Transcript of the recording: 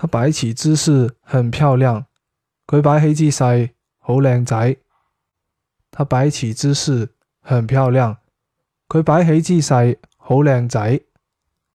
他摆起姿势很漂亮。佢摆起姿势好靓仔。他摆起姿势很漂亮。佢摆起姿势好靓仔。